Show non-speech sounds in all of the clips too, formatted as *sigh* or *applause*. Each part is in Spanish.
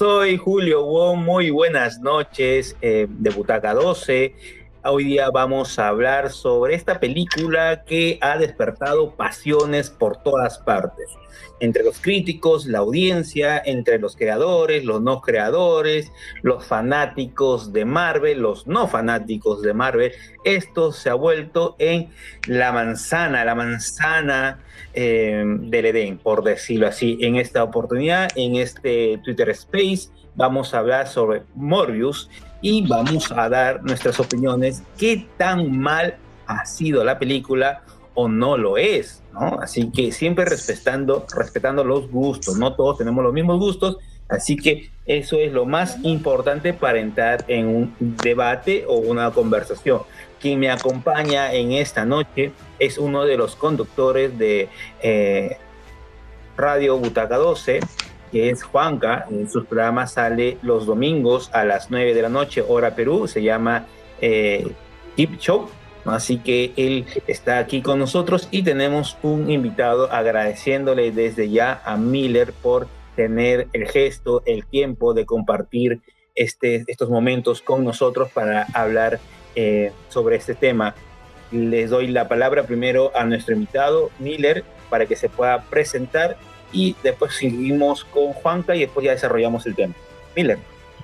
Soy Julio Wong, muy buenas noches eh, de Butaca 12. Hoy día vamos a hablar sobre esta película que ha despertado pasiones por todas partes, entre los críticos, la audiencia, entre los creadores, los no creadores, los fanáticos de Marvel, los no fanáticos de Marvel. Esto se ha vuelto en la manzana, la manzana eh, del Edén, por decirlo así. En esta oportunidad, en este Twitter Space, vamos a hablar sobre Morbius y vamos a dar nuestras opiniones, qué tan mal ha sido la película o no lo es, ¿no? Así que siempre respetando, respetando los gustos, no todos tenemos los mismos gustos, así que eso es lo más importante para entrar en un debate o una conversación. Quien me acompaña en esta noche es uno de los conductores de eh, Radio Butaca 12, que es Juanca. En sus programas sale los domingos a las 9 de la noche, hora Perú. Se llama eh, Tip Show. Así que él está aquí con nosotros y tenemos un invitado agradeciéndole desde ya a Miller por tener el gesto, el tiempo de compartir este, estos momentos con nosotros para hablar eh, sobre este tema. Les doy la palabra primero a nuestro invitado, Miller, para que se pueda presentar y después seguimos con Juanca y después ya desarrollamos el tema. Miller.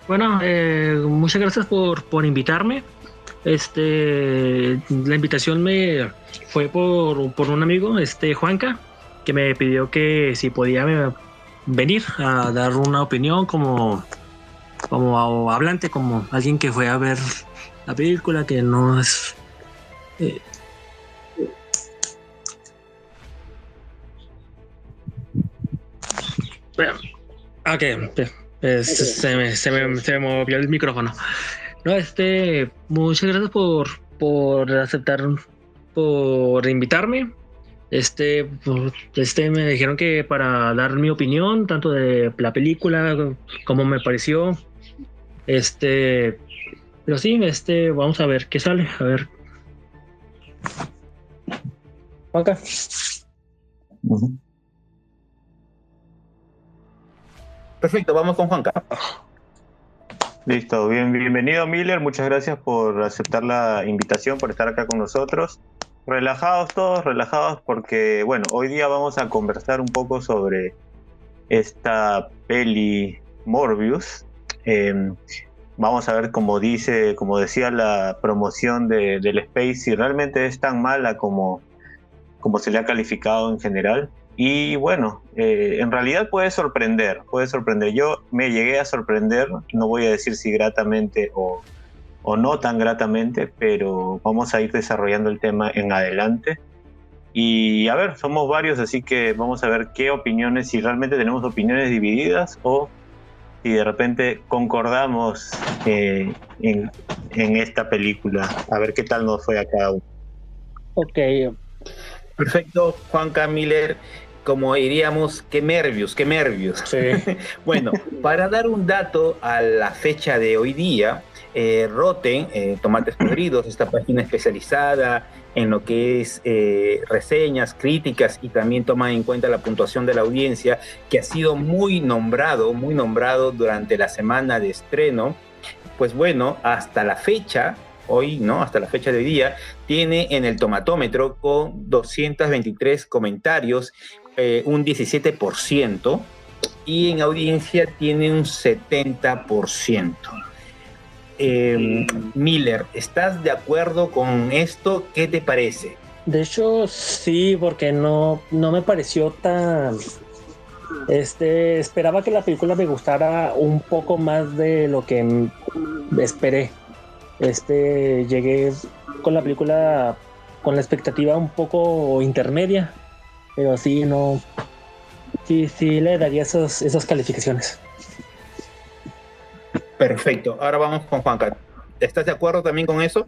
Bueno, eh, muchas gracias por, por invitarme. Este, la invitación me fue por, por, un amigo, este Juanca, que me pidió que si podía venir a dar una opinión como, como hablante, como alguien que fue a ver la película, que no es eh, Ok, se, me, se, me, se, me, movió el micrófono. No, este, muchas gracias por, por aceptar, por invitarme. Este, este, me dijeron que para dar mi opinión, tanto de la película como me pareció. Este, pero sí, este, vamos a ver qué sale, a ver. Acá. Perfecto, vamos con Juanca. Listo, bien, bienvenido Miller, muchas gracias por aceptar la invitación, por estar acá con nosotros. Relajados todos, relajados porque, bueno, hoy día vamos a conversar un poco sobre esta peli Morbius. Em, vamos a ver cómo dice, como decía la promoción de, del Space, si realmente es tan mala como, como se le ha calificado en general. Y bueno, eh, en realidad puede sorprender, puede sorprender. Yo me llegué a sorprender, no voy a decir si gratamente o, o no tan gratamente, pero vamos a ir desarrollando el tema en adelante. Y a ver, somos varios, así que vamos a ver qué opiniones, si realmente tenemos opiniones divididas o si de repente concordamos eh, en, en, esta película. A ver qué tal nos fue a cada uno. Ok. Perfecto, Juan Miller como diríamos, qué nervios, qué nervios. *laughs* bueno, para dar un dato a la fecha de hoy día, eh, Roten, eh, Tomates *clears throat* Podridos, esta página especializada en lo que es eh, reseñas, críticas y también toma en cuenta la puntuación de la audiencia, que ha sido muy nombrado, muy nombrado durante la semana de estreno. Pues bueno, hasta la fecha, hoy, ¿no? Hasta la fecha de hoy día, tiene en el tomatómetro con 223 comentarios, eh, un 17% y en audiencia tiene un 70%. Em, Miller, ¿estás de acuerdo con esto? ¿Qué te parece? De hecho, sí, porque no, no me pareció tan... Este, esperaba que la película me gustara un poco más de lo que esperé. Este, llegué con la película con la expectativa un poco intermedia pero sí, no. Sí, sí le daría esos, esas calificaciones. Perfecto. Ahora vamos con Juanca. ¿Estás de acuerdo también con eso?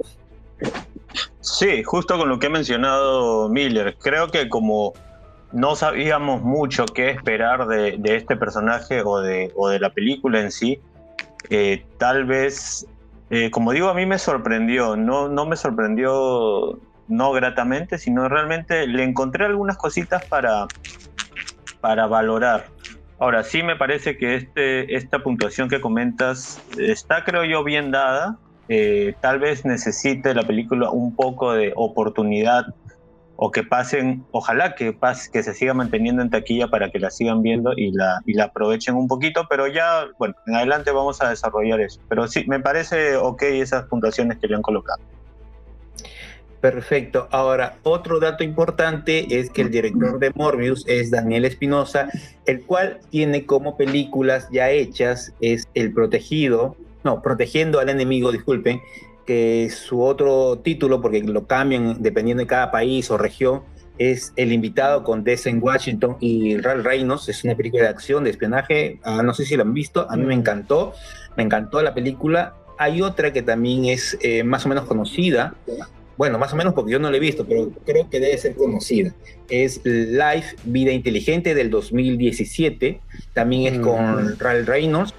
Sí, justo con lo que ha mencionado Miller. Creo que como no sabíamos mucho qué esperar de, este personaje o de, o de, la película en sí, eh, tal vez, eh, como digo, a mí me sorprendió. No, no me sorprendió no gratamente, sino realmente le encontré algunas cositas para, para valorar. Ahora, sí me parece que este, esta puntuación que comentas está, creo yo, bien dada. Eh, tal vez necesite la película un poco de oportunidad o que pasen, ojalá que, pase, que se siga manteniendo en taquilla para que la sigan viendo y la, y la aprovechen un poquito, pero ya, bueno, en adelante vamos a desarrollar eso. Pero sí, me parece ok esas puntuaciones que le han colocado. Perfecto. Ahora, otro dato importante es que el director de Morbius es Daniel Espinosa, el cual tiene como películas ya hechas es El Protegido, no, Protegiendo al Enemigo, disculpen, que su otro título, porque lo cambian dependiendo de cada país o región, es El Invitado con Denzel Washington y Ralph Reynolds. Es una película de acción, de espionaje. Ah, no sé si lo han visto, a mí me encantó. Me encantó la película. Hay otra que también es eh, más o menos conocida, bueno, más o menos porque yo no la he visto, pero creo que debe ser conocida. Es Life, Vida Inteligente del 2017, también es con Ralph Reynolds.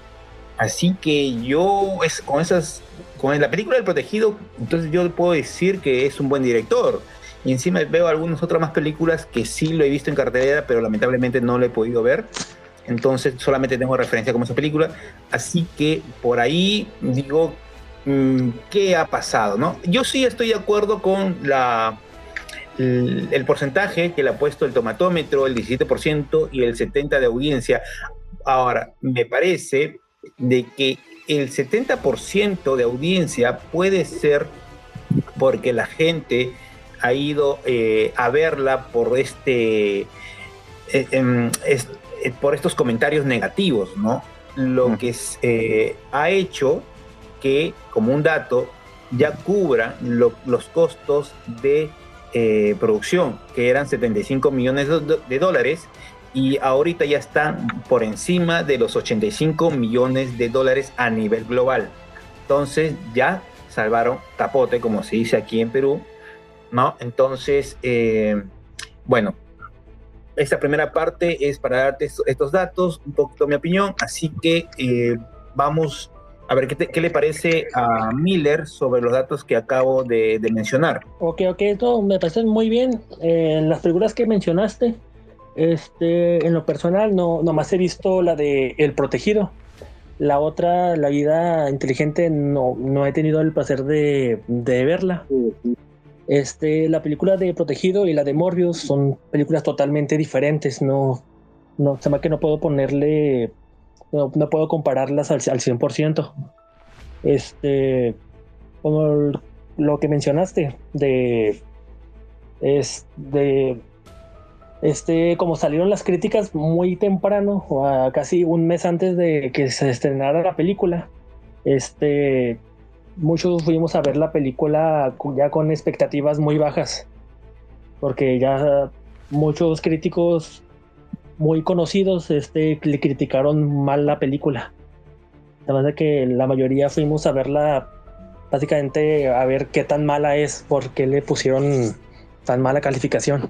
Así que yo, es, con esas, con la película del protegido, entonces yo puedo decir que es un buen director. Y encima veo algunas otras más películas que sí lo he visto en cartelera, pero lamentablemente no lo he podido ver. Entonces solamente tengo referencia como esa película. Así que por ahí digo Mm, qué ha pasado, ¿no? Yo sí estoy de acuerdo con la, el, porcentaje que le ha puesto el tomatómetro, el 17% y el 70% de audiencia. Ahora, me parece de que el 70% de audiencia puede ser porque la gente ha ido eh, a verla por este eh, em, eh, por estos comentarios negativos, ¿no? Lo que ha hecho que, como un dato, ya cubra los costos de eh, producción, que eran 75 millones de, dólares, y ahorita ya están por encima de los 85 millones de dólares a nivel global. Entonces ya salvaron capote, como se dice aquí en Perú, ¿no? Entonces, eh, bueno, esta primera parte es para darte estos datos, un poquito mi opinión, así que eh, vamos a ver, ¿qué, le parece a Miller sobre los datos que acabo de, mencionar? Ok, ok, todo me parece muy bien. En las películas que mencionaste, este, en lo personal, no, nomás he visto la de El Protegido. La otra, La Vida Inteligente, no, no he tenido el placer de, verla. Este, la película de Protegido y la de Morbius son películas totalmente diferentes. No, no, se me que no puedo ponerle no, puedo compararlas al, al 100%. Este, como lo que mencionaste, de, es de, este, como salieron las críticas muy temprano, casi un mes antes de que se estrenara la película, este, muchos fuimos a ver la película ya con expectativas muy bajas, porque ya muchos críticos muy conocidos este, le criticaron mal la película. Además de que la mayoría fuimos a verla básicamente a ver qué tan mala es, por qué le pusieron tan mala calificación.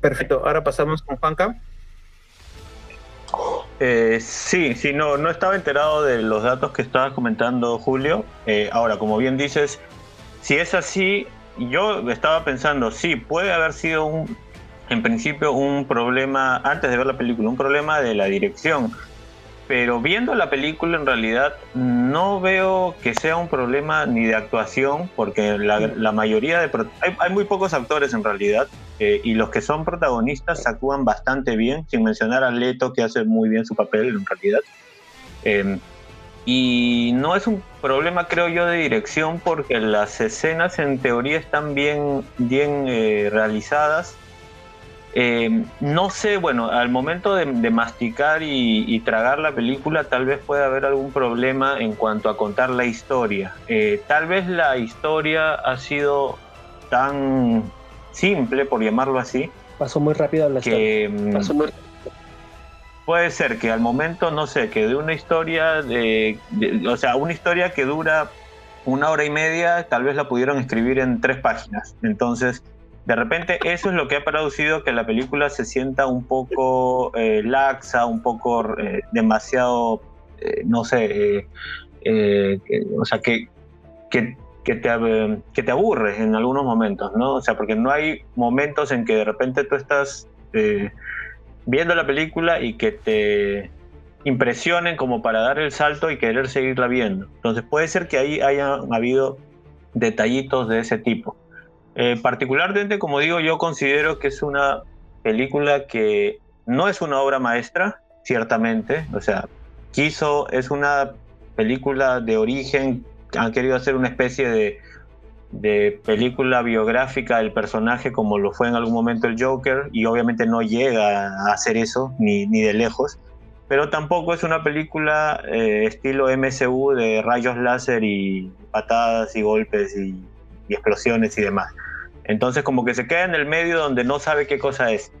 Perfecto, ahora pasamos con Juanca. Eh, sí, sí, no, no estaba enterado de los datos que estabas comentando, Julio. Eh, ahora, como bien dices, si es así, yo estaba pensando, sí, puede haber sido un, en principio un problema, antes de ver la película, un problema de la dirección. Pero viendo la película en realidad no veo que sea un problema ni de actuación, porque la, mayoría de... Hay, muy pocos actores en realidad, eh, y los que son protagonistas actúan bastante bien, sin mencionar a Leto, que hace muy bien su papel en realidad. Eh, y no es un problema, creo yo, de dirección porque las escenas en teoría están bien, bien eh, realizadas. Eh, no sé, bueno, al momento de, masticar y, tragar la película tal vez pueda haber algún problema en cuanto a contar la historia. Eh, tal vez la historia ha sido tan simple, por llamarlo así. Pasó muy rápido la que, mm, Pasó muy puede ser que al momento, no sé, que de una historia, o sea, una historia que dura una hora y media, tal vez la pudieron escribir en tres páginas. Entonces, de repente eso es lo que ha producido que la película se sienta un poco eh, laxa, un poco eh, demasiado, eh, no sé, o sea, que, que que te, que te aburre en algunos momentos, ¿no? O sea, porque no hay momentos en que de repente tú estás eh, viendo la película y que te impresionen como para dar el salto y querer seguirla viendo. Entonces puede ser que ahí hayan habido detallitos de ese tipo. Eh, particularmente, como digo, yo considero que es una película que no es una obra maestra, ciertamente. O sea, quiso, es una película de origen, han querido hacer una especie de, de película biográfica del personaje como lo fue en algún momento el Joker y obviamente no llega a hacer eso ni, ni de lejos pero tampoco es una película eh, estilo MCU de rayos láser y patadas y golpes y, explosiones y demás. Entonces como que se queda en el medio donde no sabe qué cosa es.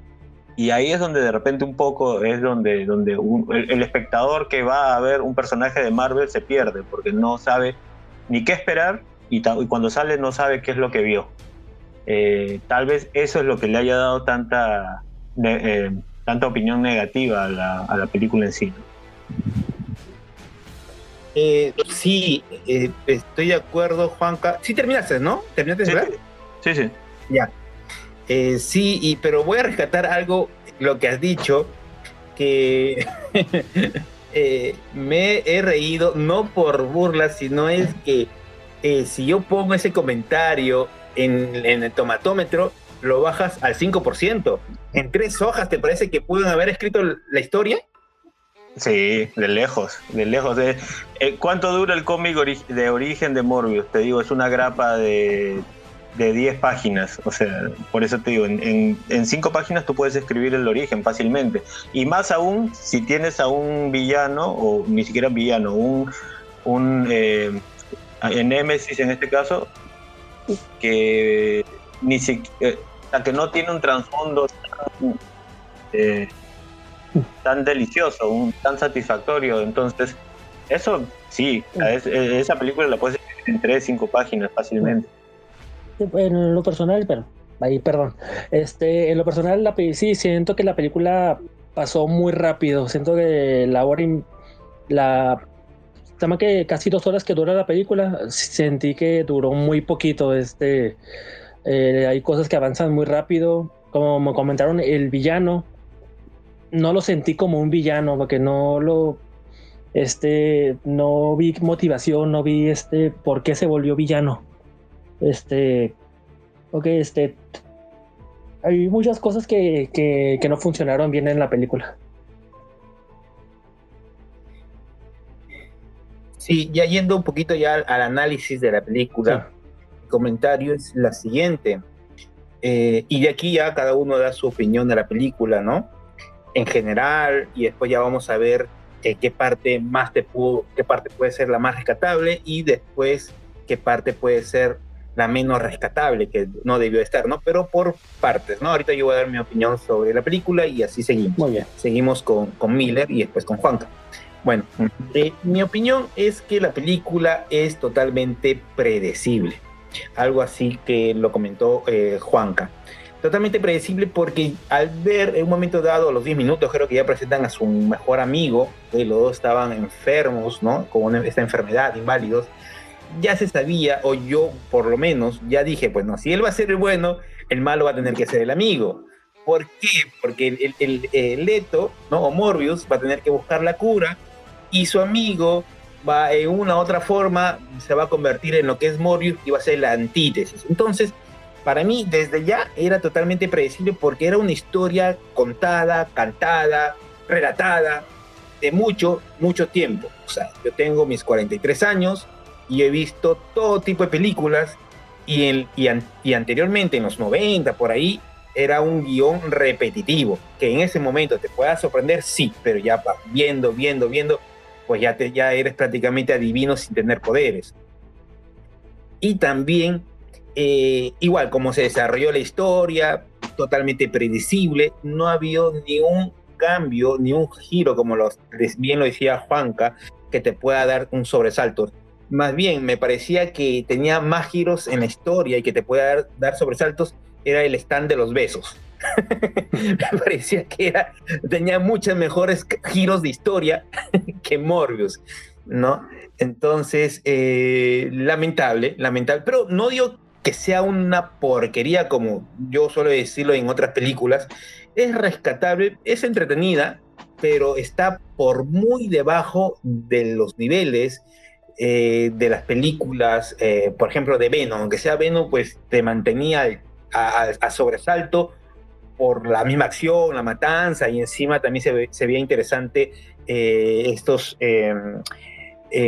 Y ahí es donde de repente un poco es donde, donde el, espectador que va a ver un personaje de Marvel se pierde, porque no sabe ni qué esperar y, cuando sale no sabe qué es lo que vio. Eh, tal vez eso es lo que le haya dado tanta... Eh, tanta opinión negativa a la, película en sí. Eh, sí, eh, estoy de acuerdo, Juanca. Sí terminaste, ¿no? ¿Terminaste de ver? Sí, sí. Ya. Sí, y, pero voy a rescatar algo, lo que has dicho, que *laughs* me he reído, no por burla, sino es que si yo pongo ese comentario en, en el tomatómetro, lo bajas al 5%. En tres hojas, ¿te parece que pueden haber escrito la historia? Sí, de lejos, de lejos. De, eh, ¿Cuánto dura el cómic de origen de Morbius? Te digo, es una grapa de, de 10 páginas. O sea, por eso te digo, en, en, cinco páginas tú puedes escribir el origen fácilmente. Y más aún si tienes a un villano, o ni siquiera un villano, un, un eh, Nemesis en este caso, que ni siquiera eh, que no tiene un trasfondo tan, eh, tan delicioso, un, tan satisfactorio. Entonces, eso sí, esa película la puedes escribir en tres, cinco páginas fácilmente. En lo personal, pero ahí, perdón. Este, en lo personal, la, sí, siento que la película pasó muy rápido. Siento que la hora, la tema que casi dos horas que dura la película, sentí que duró muy poquito. Este, eh, hay cosas que avanzan muy rápido. Como me comentaron, el villano no lo sentí como un villano, porque no lo este no vi motivación, no vi este por qué se volvió villano. Este ok, este hay muchas cosas que, que, no funcionaron bien en la película. Sí, ya yendo un poquito ya al, análisis de la película comentario es la siguiente. Eh, y de aquí ya cada uno da su opinión de la película, ¿no? En general, y después ya vamos a ver eh, qué parte más te pudo, qué parte puede ser la más rescatable y después qué parte puede ser la menos rescatable, que no debió estar, ¿no? Pero por partes, ¿no? Ahorita yo voy a dar mi opinión sobre la película y así seguimos. Muy bien. Seguimos con, con Miller y después con Juanca. Bueno, eh, mi opinión es que la película es totalmente predecible algo así que lo comentó eh, Juanca. Totalmente predecible porque al ver en un momento dado, a los 10 minutos, creo que ya presentan a su mejor amigo, que los dos estaban enfermos, ¿no? Con esta enfermedad, inválidos, ya se sabía, o yo por lo menos, ya dije, pues no, si él va a ser el bueno, el malo va a tener que ser el amigo. ¿Por qué? Porque el, el, el Leto, ¿no? O Morbius va a tener que buscar la cura y su amigo va en una u otra forma se va a convertir en lo que es Morbius y va a ser la antítesis. Entonces, para mí desde ya era totalmente predecible porque era una historia contada, cantada, relatada de mucho, mucho tiempo. O sea, yo tengo mis 43 años y he visto todo tipo de películas y, el, y, y anteriormente, en los 90, por ahí, era un guion repetitivo, que en ese momento te pueda sorprender, sí, pero ya viendo, viendo, viendo, pues ya, te, ya eres prácticamente adivino sin tener poderes. Y también, eh, igual, como se desarrolló la historia, totalmente predecible, no ha habido ni un cambio, ni un giro, como los, bien lo decía Juanca, que te pueda dar un sobresalto. Más bien, me parecía que tenía más giros en la historia y que te pueda dar, dar sobresaltos, era el stand de los besos. Me *laughs* parecía que tenía muchos mejores giros de historia *laughs* que Morbius. ¿no? Entonces, eh, lamentable, lamentable, pero no digo que sea una porquería como yo suelo decirlo en otras películas, es rescatable, es entretenida, pero está por muy debajo de los niveles eh, de las películas, eh, por ejemplo, de Venom, aunque sea Venom, pues te mantenía a, sobresalto por la misma acción, la matanza, y encima también se, se veía interesante eh, estos em,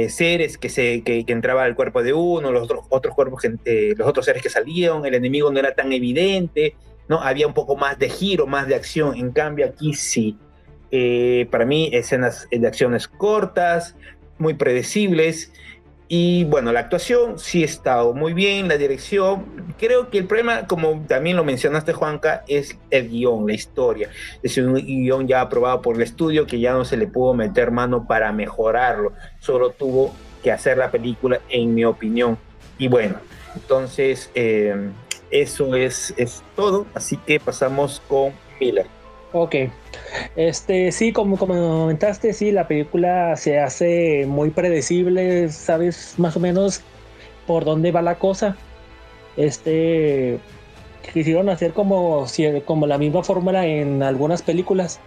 seres que, se, que, entraban al cuerpo de uno, los otros, otros cuerpos, los otros seres que salían, el enemigo no era tan evidente, ¿no? Había un poco más de giro, más de acción, en cambio aquí sí. para mí, escenas de acciones cortas, muy predecibles. Y bueno, la actuación sí ha estado muy bien, la dirección. Creo que el problema, como también lo mencionaste, Juanca, es el guion, la historia. Es un guion ya aprobado por el estudio que ya no se le pudo meter mano para mejorarlo. Solo tuvo que hacer la película, en mi opinión. Y bueno, entonces eh, eso es, es todo. Así que pasamos con Miller. Ok. Este, sí, como, como comentaste, sí, la película se hace muy predecible, sabes más o menos por dónde va la cosa. Este, quisieron hacer como, como la misma fórmula en algunas películas,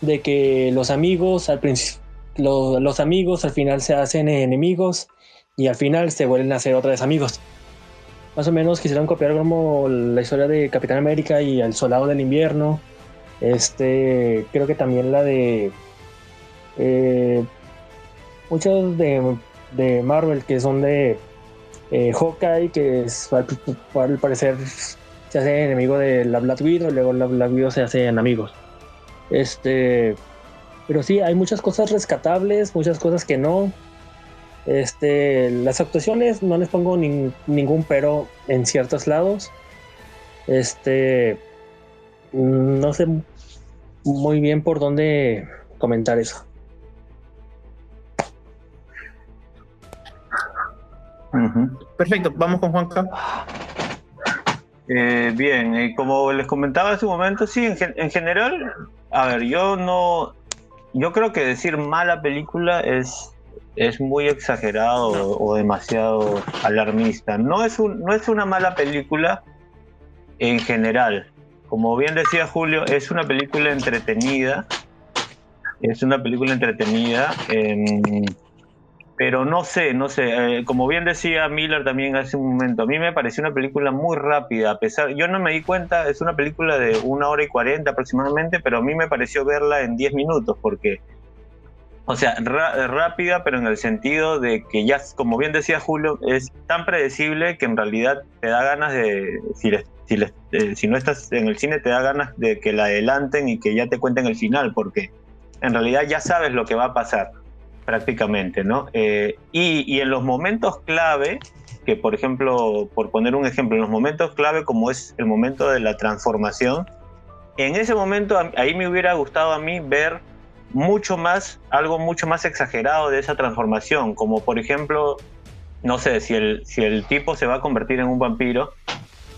de que los amigos al principio, los, amigos al final se hacen enemigos y al final se vuelven a hacer otra vez amigos. Más o menos quisieron copiar como la historia de Capitán América y el Soldado del Invierno este, creo que también la de eh, muchos de, de, Marvel que son de eh, Hawkeye, que es, al, parecer se hace enemigo de la Black Widow, luego la Black Widow se hacen amigos. Este, pero sí, hay muchas cosas rescatables, muchas cosas que no. Este, las actuaciones no les pongo ningún pero en ciertos lados. Este, no sé muy bien por dónde comentar eso. Perfecto, vamos con Juanca. Eh, bien, y como les comentaba hace un momento, sí, en, general, a ver, yo no, yo creo que decir mala película es, es muy exagerado o, demasiado alarmista. No es, un, no es una mala película en general, como bien decía Julio, es una película entretenida. Es una película entretenida. Em, pero no sé, no sé. Eh, como bien decía Miller también hace un momento, a mí me pareció una película muy rápida. A pesar, yo no me di cuenta, es una película de una hora y cuarenta aproximadamente, pero a mí me pareció verla en diez minutos porque o sea, rápida, pero en el sentido de que ya, como bien decía Julio, es tan predecible que en realidad te da ganas de, si, eh, si, no estás en el cine, te da ganas de que la adelanten y que ya te cuenten el final, porque en realidad ya sabes lo que va a pasar prácticamente, ¿no? Eh, y, y en los momentos clave, que por ejemplo, por poner un ejemplo, en los momentos clave como es el momento de la transformación, en ese momento ahí me hubiera gustado a mí ver mucho más, algo mucho más exagerado de esa transformación, como por ejemplo, no sé, si el, si el tipo se va a convertir en un vampiro,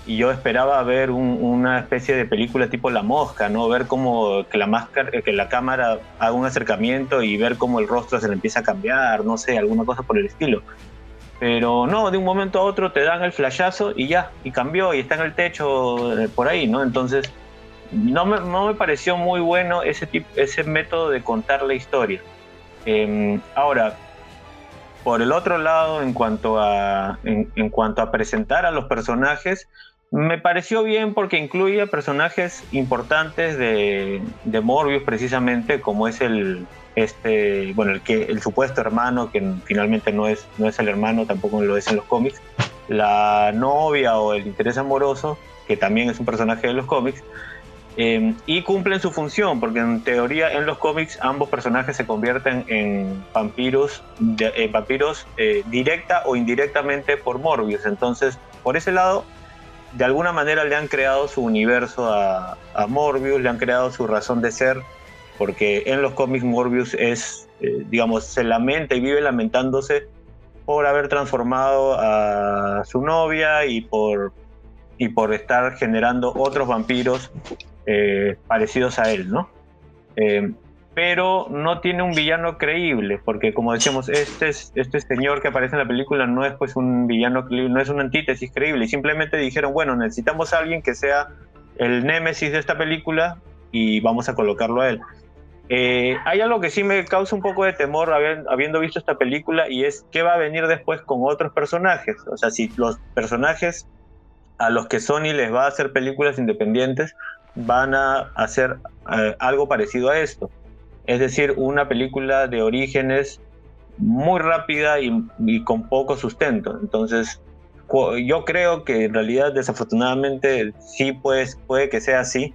y yo esperaba ver una especie de película tipo La Mosca, ¿no? Ver cómo que la cámara haga un acercamiento y ver cómo el rostro se le empieza a cambiar, no sé, alguna cosa por el estilo. Pero no, de un momento a otro te dan el flashazo y ya, y cambió y está en el techo eh, por ahí, ¿no? Entonces, no me, no me pareció muy bueno ese, tipo, ese método de contar la historia. Em, ahora, por el otro lado, en cuanto, a, en, cuanto a presentar a los personajes, me pareció bien porque incluye personajes importantes de, de, Morbius precisamente, como es el este, bueno, el que el supuesto hermano que finalmente no es no es el hermano, tampoco lo es en los cómics, la novia o el interés amoroso, que también es un personaje de los cómics, Em, y cumplen su función, porque en teoría en los cómics ambos personajes se convierten en vampiros, eh, vampiros eh, directa o indirectamente por Morbius. Entonces, por ese lado, de alguna manera le han creado su universo a, Morbius, le han creado su razón de ser, porque en los cómics Morbius es, eh, digamos, se lamenta y vive lamentándose por haber transformado a su novia y por, y por estar generando otros vampiros eh, parecidos a él, ¿no? Eh, pero no tiene un villano creíble, porque como decíamos, este, este señor que aparece en la película no es pues un villano creíble, no es una antítesis creíble, simplemente dijeron, bueno, necesitamos a alguien que sea el némesis de esta película y vamos a colocarlo a él. Eh, hay algo que sí me causa un poco de temor habiendo visto esta película y es qué va a venir después con otros personajes. O sea, si los personajes a los que Sony les va a hacer películas independientes van a hacer eh, algo parecido a esto. Es decir, una película de orígenes muy rápida y, con poco sustento. Entonces, yo creo que en realidad desafortunadamente sí pues, puede que sea así,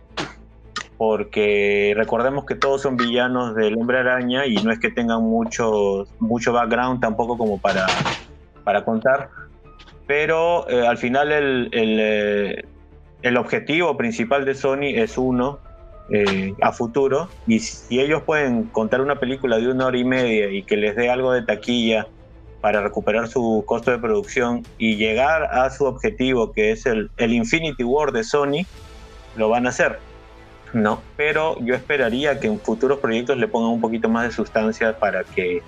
porque recordemos que todos son villanos del hombre araña y no es que tengan mucho, mucho background tampoco como para, para contar, pero eh, al final el, eh, el, objetivo principal de Sony es uno eh, a futuro y si ellos pueden contar una película de una hora y media y que les dé algo de taquilla para recuperar su costo de producción y llegar a su objetivo que es el, Infinity War de Sony, lo van a hacer. No, pero yo esperaría que en futuros proyectos le pongan un poquito más de sustancia para que,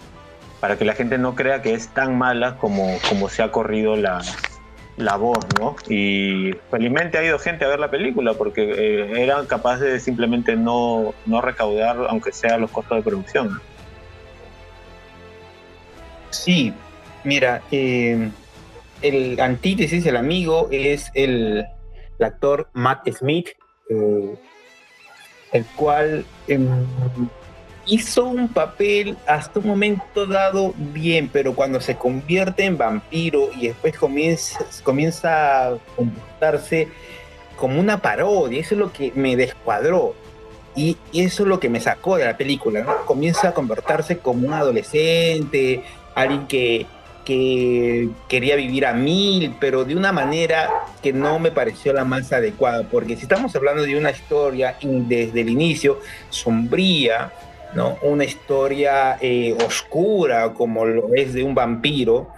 para que la gente no crea que es tan mala como, como se ha corrido la, la voz, ¿no? Y felizmente ha ido gente a ver la película porque eh, eran capaces de simplemente no, no recaudar, aunque sea los costos de producción. Sí, mira, eh, el antítesis, el amigo, es el, actor Matt Smith. Eh, el cual em, hizo un papel hasta un momento dado bien, pero cuando se convierte en vampiro y después comienza, comienza a comportarse como una parodia, eso es lo que me descuadró. Y eso es lo que me sacó de la película, Comienza a comportarse como un adolescente, alguien que que quería vivir a mil, pero de una manera que no me pareció la más adecuada, porque si estamos hablando de una historia desde el inicio sombría, ¿no? una historia eh, oscura como lo es de un vampiro,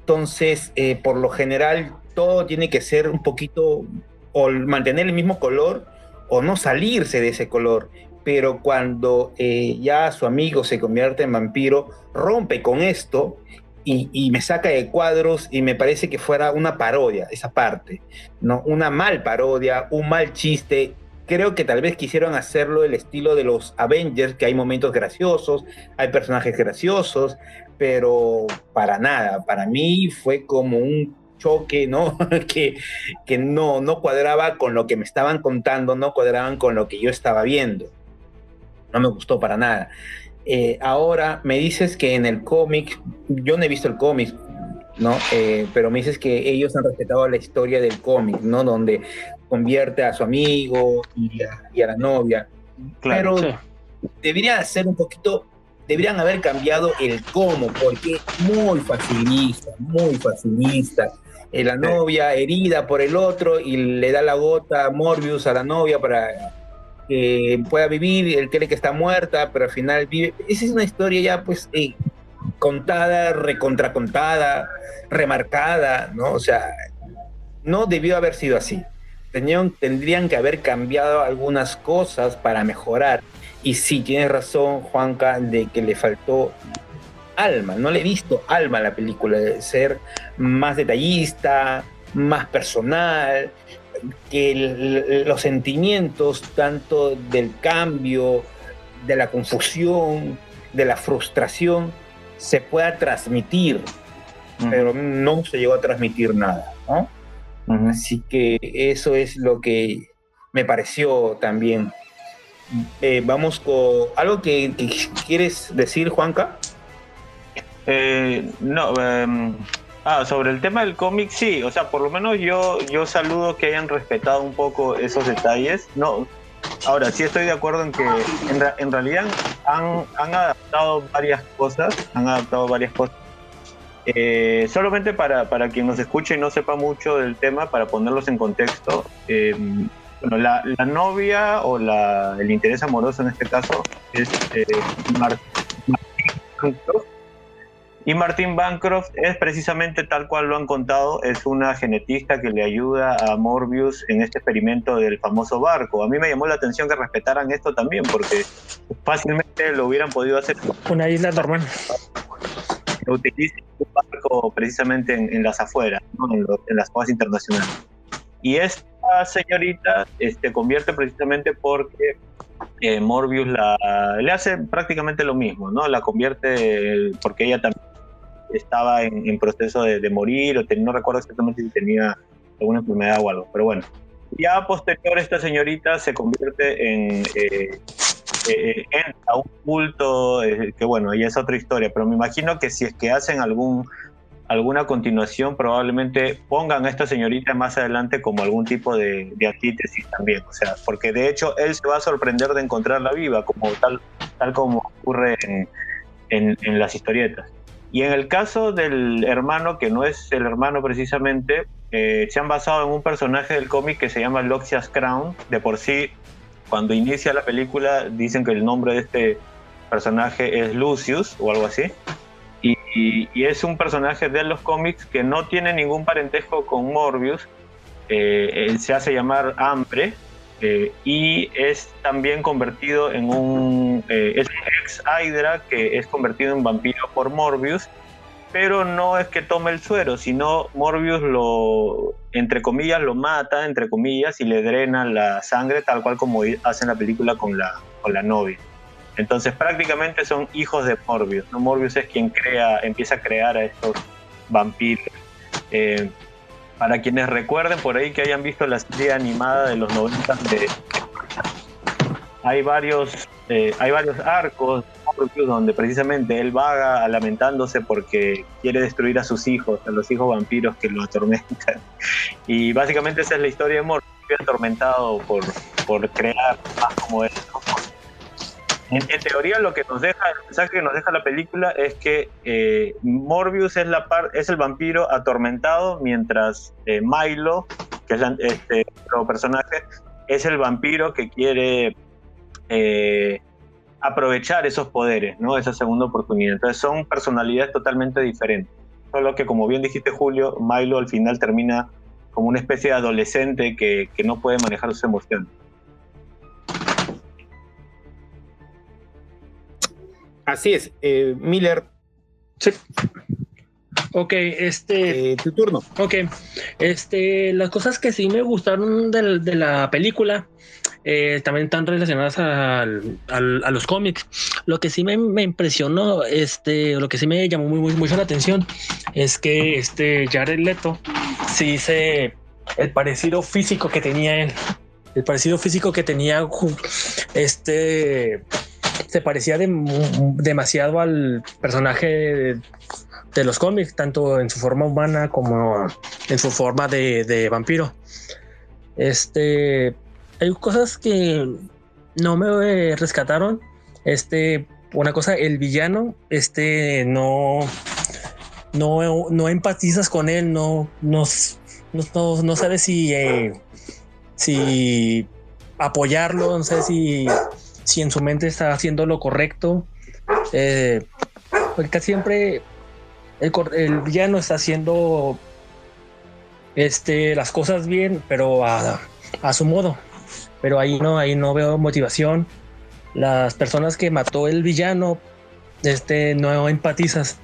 entonces eh, por lo general todo tiene que ser un poquito o mantener el mismo color o no salirse de ese color. Pero cuando eh, ya su amigo se convierte en vampiro, rompe con esto y, me saca de cuadros y me parece que fuera una parodia, esa parte, ¿no? Una mal parodia, un mal chiste. Creo que tal vez quisieron hacerlo el estilo de los Avengers, que hay momentos graciosos, hay personajes graciosos, pero para nada, para mí fue como un choque, ¿no? *laughs* que, que no, no cuadraba con lo que me estaban contando, no cuadraban con lo que yo estaba viendo. No me gustó para nada. Eh, ahora me dices que en el cómic, yo no he visto el cómic, ¿no? Eh, pero me dices que ellos han respetado la historia del cómic, ¿no? Donde convierte a su amigo y a, la novia. Claro, pero debería ser un poquito, deberían haber cambiado el cómo, porque muy facilista, muy facilista. Eh, la novia herida por el otro y le da la gota Morbius a la novia para que pueda vivir, él cree que está muerta, pero al final vive. Esa es una historia ya pues eh, contada, recontracontada, remarcada, ¿no? O sea, no debió haber sido así. Tenían, tendrían que haber cambiado algunas cosas para mejorar. Y sí, tienes razón, Juanca, de que le faltó alma. No le he visto alma a la película, de ser más detallista, más personal, que los sentimientos tanto del cambio, de la confusión, de la frustración, se pueda transmitir, pero no se llegó a transmitir nada, Así que eso es lo que me pareció también. Eh, vamos con algo que, quieres decir, Juanca. Eh, no, em, Ah, sobre el tema del cómic, sí, o sea, por lo menos yo, yo saludo que hayan respetado un poco esos detalles. No, ahora sí estoy de acuerdo en que en, realidad han, adaptado varias cosas, han adaptado varias cosas. Eh, solamente para, para, quien nos escuche y no sepa mucho del tema, para ponerlos en contexto, eh, bueno, la, la, novia o la, el interés amoroso en este caso es eh, Martín Y Martin Bancroft es precisamente tal cual lo han contado, es una genetista que le ayuda a Morbius en este experimento del famoso barco. A mí me llamó la atención que respetaran esto también, porque fácilmente lo hubieran podido hacer. Una isla normal. Utiliza un barco precisamente en, las afueras, en, las aguas internacionales. Y esta señorita se este, convierte precisamente porque eh, Morbius la, le hace prácticamente lo mismo, ¿no? La convierte porque ella también estaba en, proceso de, morir, o no recuerdo exactamente si tenía alguna enfermedad o algo, pero bueno. Ya posterior esta señorita se convierte en, eh, eh, a un culto, eh, que bueno, ya es otra historia, pero me imagino que si es que hacen algún alguna continuación, probablemente pongan a esta señorita más adelante como algún tipo de, antítesis también, o sea, porque de hecho él se va a sorprender de encontrarla viva, como tal, tal como ocurre en, en las historietas. Y en el caso del hermano, que no es el hermano precisamente, eh, se han basado en un personaje del cómic que se llama Loxias Crown. De por sí, cuando inicia la película, dicen que el nombre de este personaje es Lucius o algo así. Y, es un personaje de los cómics que no tiene ningún parentesco con Morbius. Eh, él se hace llamar Hambre, eh, y es también convertido en un, eh, es ex Hydra que es convertido en vampiro por Morbius, pero no es que tome el suero, sino Morbius lo, entre comillas, lo mata, entre comillas, y le drena la sangre, tal cual como hace en la película con la, con la novia. Entonces prácticamente son hijos de Morbius. Morbius es quien crea, empieza a crear a estos vampiros. Eh, para quienes recuerden por ahí que hayan visto la serie animada de los 90 de hay varios eh, hay varios arcos donde precisamente él vaga lamentándose porque quiere destruir a sus hijos, a los hijos vampiros que lo atormentan. *laughs* Y básicamente esa es la historia de Morbius, atormentado por, por crear más como él. En, teoría lo que nos deja, el mensaje que nos deja la película es que eh, Morbius es, la es el vampiro atormentado, mientras eh, Milo, que es este otro personaje, es el vampiro que quiere eh, aprovechar esos poderes, ¿no? esa segunda oportunidad. Entonces son personalidades totalmente diferentes. Solo que, como bien dijiste, Julio, Milo al final termina como una especie de adolescente que, que no puede manejar sus emociones. Así es, eh, Miller. Sí. Ok, este. Eh, tu turno. Ok, este, las cosas que sí me gustaron de, la película eh, también están relacionadas a los cómics. Lo que sí me, impresionó, este, lo que sí me llamó muy, muy mucho la atención es que este Jared Leto sí dice el parecido físico que tenía él, el parecido físico que tenía este se parecía demasiado al personaje de, los cómics, tanto en su forma humana como en su forma de, vampiro. Este, hay cosas que no me rescataron. Este, una cosa, el villano, este, no, no, no empatizas con él, no, no, no, no sabes si, eh, si apoyarlo, no sé si si en su mente está haciendo lo correcto. Eh, porque siempre el, villano está haciendo este, las cosas bien, pero a, su modo. Pero ahí no, ahí no veo motivación. Las personas que mató el villano, este, no empatizas,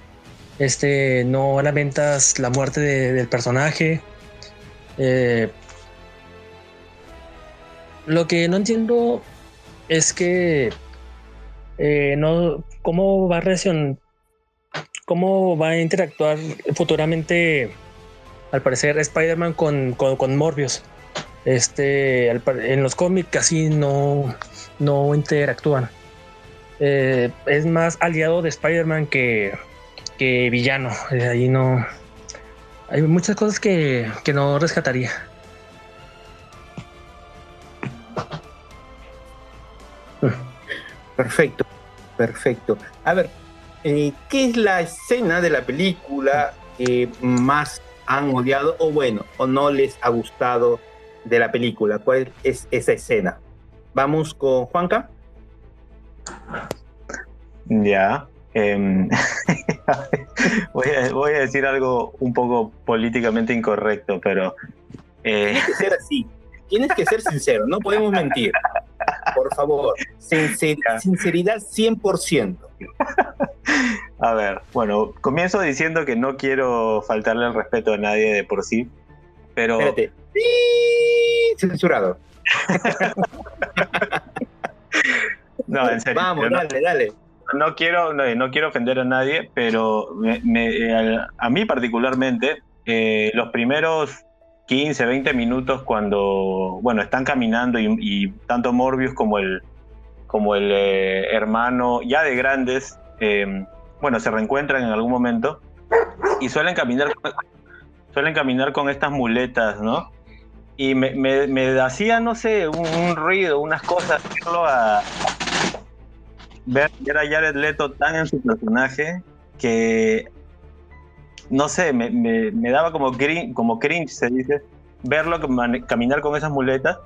este, no lamentas la muerte del personaje. Eh, lo que no entiendo es que eh, no, cómo va a reaccionar, cómo va a interactuar futuramente, al parecer, Spider-Man con, con, Morbius. Este, en los cómics casi no, no interactúan. Eh, es más aliado de Spider-Man que, que villano. Eh, ahí no. Hay muchas cosas que, que no rescataría. Perfecto, perfecto. A ver, eh, ¿qué es la escena de la película que más han odiado o bueno, o no les ha gustado de la película? ¿Cuál es esa escena? Vamos con Juanca. Ya. Em, *laughs* voy, a, decir algo un poco políticamente incorrecto, pero... Eh, Tiene que ser así. Tienes que ser sincero, no podemos mentir. Por favor, sinceridad 100%. A ver, bueno, comienzo diciendo que no quiero faltarle el respeto a nadie de por sí, pero... Espérate. Censurado. *laughs* no, en serio. Vamos, dale, dale no quiero, no, quiero ofender a nadie, pero eh, a, mí particularmente, eh, los primeros 15, 20 minutos cuando, bueno, están caminando y, tanto Morbius como el, como el eh, hermano, ya de grandes, bueno, se reencuentran en algún momento y suelen caminar, suelen caminar con estas muletas, ¿no? Y me, me, hacía, no sé, un, ruido, unas cosas, a, ver, a Jared Leto tan en su personaje que, no sé, me, me, daba como cringe, como cringe, se dice, verlo caminar con esas muletas.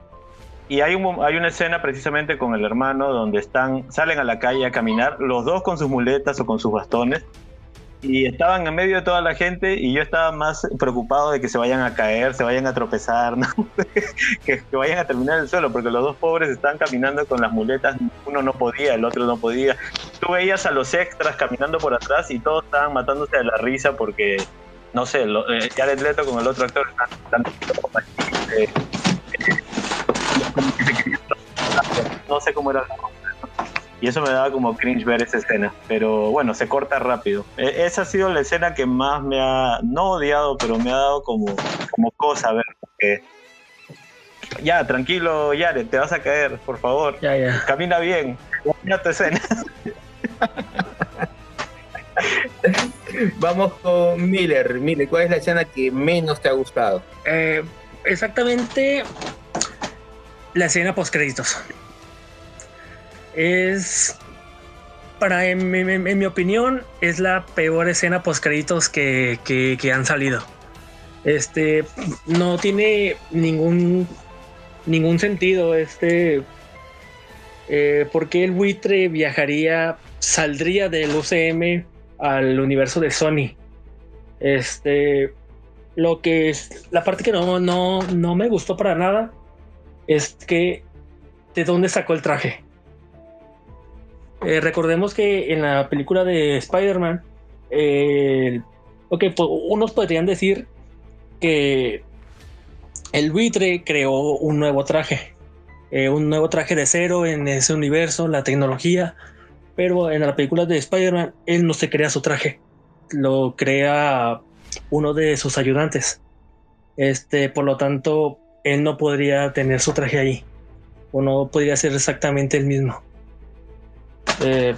Y hay, un, hay una escena precisamente con el hermano donde están, salen a la calle a caminar, los dos con sus muletas o con sus bastones, y estaban en medio de toda la gente y yo estaba más preocupado de que se vayan a caer, se vayan a tropezar, *laughs* que, vayan a terminar el suelo, porque los dos pobres estaban caminando con las muletas, uno no podía, el otro no podía. Tú veías a los extras caminando por atrás y todos estaban matándose de la risa porque, no sé, lo, eh, Jared Leto con el otro actor están, eh, no sé cómo era y eso me daba como cringe ver esa escena. Pero bueno, se corta rápido. E, esa ha sido la escena que más me ha, no odiado, pero me ha dado como, como cosa ver. Porque ya, tranquilo, Yare, te vas a caer, por favor. Ya, ya. Camina bien. Mira tu escena. *laughs* Vamos con Miller. Miller, ¿cuál es la escena que menos te ha gustado? Eh, exactamente la escena post créditos es para en, mi opinión es la peor escena post créditos que, que, han salido. Este no tiene ningún ningún sentido. Este eh, porque el buitre viajaría, saldría del UCM al universo de Sony. Este lo que es la parte que no, no, no me gustó para nada es que de dónde sacó el traje. Eh, recordemos que en la película de Spider-Man, pues, unos podrían decir que el buitre creó un nuevo traje, eh, un nuevo traje de cero en ese universo, la tecnología, pero en la película de Spider-Man, él no se crea su traje, lo crea uno de sus ayudantes. Este, por lo tanto, él no podría tener su traje ahí, o no podría ser exactamente el mismo. Eh,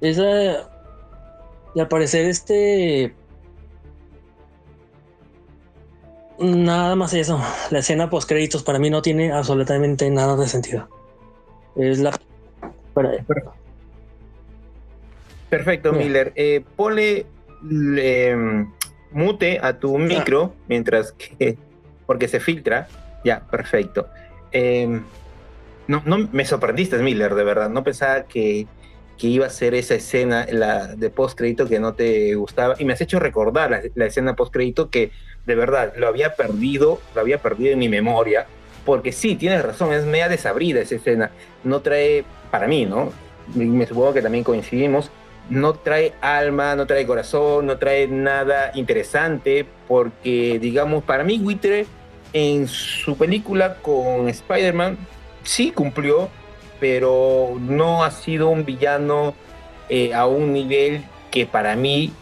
esa. Y al parecer, este. Nada más eso. La escena post créditos para mí no tiene absolutamente nada de sentido. Es la. Perfecto, Miller. Eh, ponle em, mute a tu micro mientras que. Porque se filtra. Ya, perfecto. Eh, no, no me sorprendiste, Miller, de verdad. No pensaba que, iba a ser esa escena la de post crédito que no te gustaba. Y me has hecho recordar la, escena post crédito que de verdad lo había perdido, lo había perdido en mi memoria. Porque sí, tienes razón, es media desabrida esa escena. No trae, para mí, ¿no? me supongo que también coincidimos, no trae alma, no trae corazón, no trae nada interesante, porque, digamos, para mí, Witter en su película con Spider-Man sí cumplió, pero no ha sido un villano eh, a un nivel que para mí